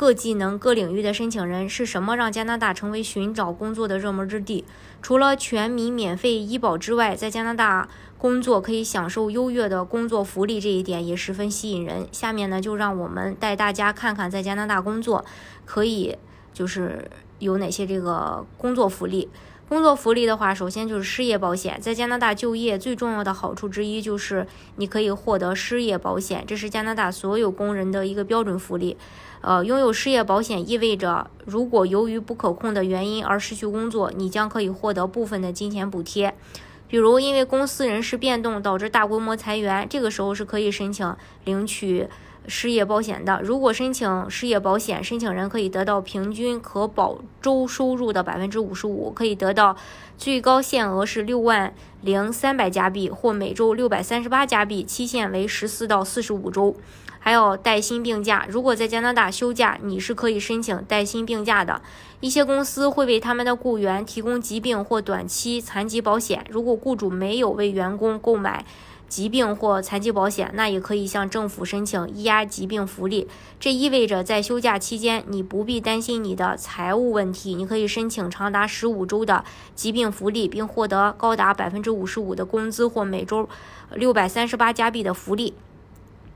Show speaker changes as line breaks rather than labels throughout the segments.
各技能、各领域的申请人是什么让加拿大成为寻找工作的热门之地？除了全民免费医保之外，在加拿大工作可以享受优越的工作福利，这一点也十分吸引人。下面呢，就让我们带大家看看在加拿大工作可以就是有哪些这个工作福利。工作福利的话，首先就是失业保险。在加拿大就业最重要的好处之一就是你可以获得失业保险，这是加拿大所有工人的一个标准福利。呃，拥有失业保险意味着，如果由于不可控的原因而失去工作，你将可以获得部分的金钱补贴。比如，因为公司人事变动导致大规模裁员，这个时候是可以申请领取。失业保险的，如果申请失业保险，申请人可以得到平均可保周收入的百分之五十五，可以得到最高限额是六万零三百加币或每周六百三十八加币，期限为十四到四十五周。还有带薪病假，如果在加拿大休假，你是可以申请带薪病假的。一些公司会为他们的雇员提供疾病或短期残疾保险，如果雇主没有为员工购买。疾病或残疾保险，那也可以向政府申请医压疾病福利。这意味着在休假期间，你不必担心你的财务问题，你可以申请长达十五周的疾病福利，并获得高达百分之五十五的工资或每周六百三十八加币的福利。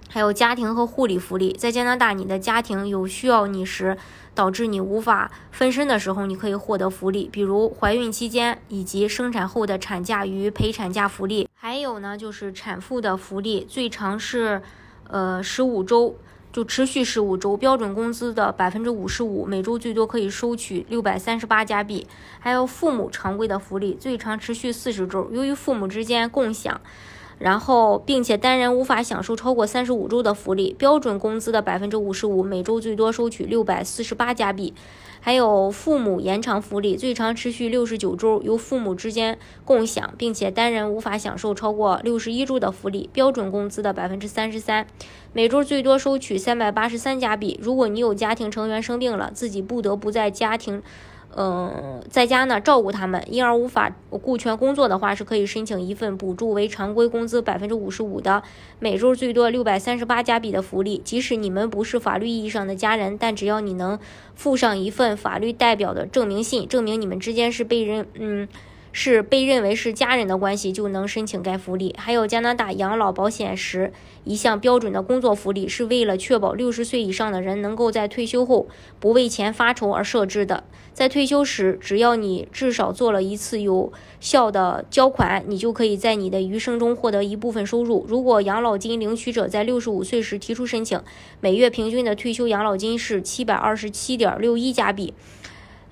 还有家庭和护理福利，在加拿大，你的家庭有需要你时，导致你无法分身的时候，你可以获得福利，比如怀孕期间以及生产后的产假与陪产假福利。还有呢，就是产妇的福利，最长是呃十五周，就持续十五周，标准工资的百分之五十五，每周最多可以收取六百三十八加币。还有父母常规的福利，最长持续四十周，由于父母之间共享。然后，并且单人无法享受超过三十五周的福利，标准工资的百分之五十五，每周最多收取六百四十八加币。还有父母延长福利，最长持续六十九周，由父母之间共享，并且单人无法享受超过六十一周的福利，标准工资的百分之三十三，每周最多收取三百八十三加币。如果你有家庭成员生病了，自己不得不在家庭。嗯，在家呢照顾他们，因而无法顾全工作的话，是可以申请一份补助为常规工资百分之五十五的，每周最多六百三十八加币的福利。即使你们不是法律意义上的家人，但只要你能附上一份法律代表的证明信，证明你们之间是被人嗯。是被认为是家人的关系，就能申请该福利。还有加拿大养老保险时一项标准的工作福利，是为了确保六十岁以上的人能够在退休后不为钱发愁而设置的。在退休时，只要你至少做了一次有效的交款，你就可以在你的余生中获得一部分收入。如果养老金领取者在六十五岁时提出申请，每月平均的退休养老金是七百二十七点六一加币。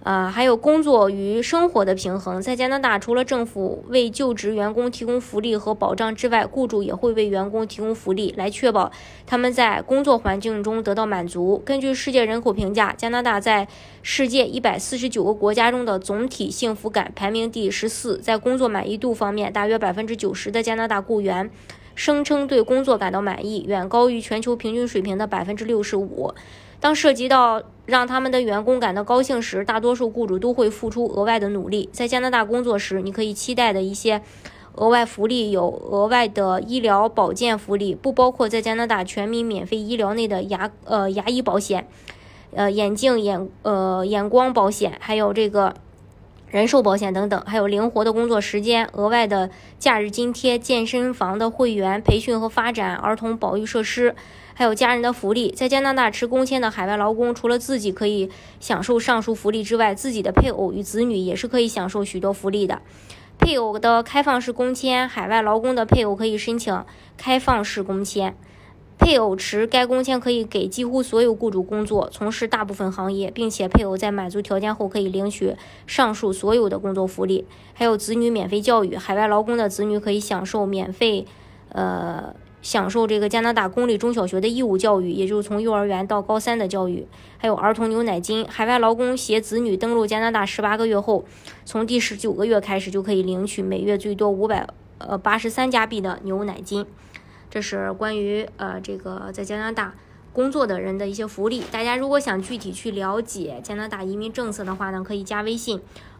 啊，还有工作与生活的平衡。在加拿大，除了政府为就职员工提供福利和保障之外，雇主也会为员工提供福利，来确保他们在工作环境中得到满足。根据世界人口评价，加拿大在世界一百四十九个国家中的总体幸福感排名第十四。在工作满意度方面，大约百分之九十的加拿大雇员声称对工作感到满意，远高于全球平均水平的百分之六十五。当涉及到让他们的员工感到高兴时，大多数雇主都会付出额外的努力。在加拿大工作时，你可以期待的一些额外福利有额外的医疗保健福利，不包括在加拿大全民免费医疗内的牙呃牙医保险、呃眼镜眼呃眼光保险，还有这个人寿保险等等，还有灵活的工作时间、额外的假日津贴、健身房的会员、培训和发展儿童保育设施。还有家人的福利，在加拿大持工签的海外劳工，除了自己可以享受上述福利之外，自己的配偶与子女也是可以享受许多福利的。配偶的开放式工签，海外劳工的配偶可以申请开放式工签。配偶持该工签可以给几乎所有雇主工作，从事大部分行业，并且配偶在满足条件后可以领取上述所有的工作福利。还有子女免费教育，海外劳工的子女可以享受免费，呃。享受这个加拿大公立中小学的义务教育，也就是从幼儿园到高三的教育，还有儿童牛奶金。海外劳工携子女登陆加拿大十八个月后，从第十九个月开始就可以领取每月最多五百呃八十三加币的牛奶金。这是关于呃这个在加拿大工作的人的一些福利。大家如果想具体去了解加拿大移民政策的话呢，可以加微信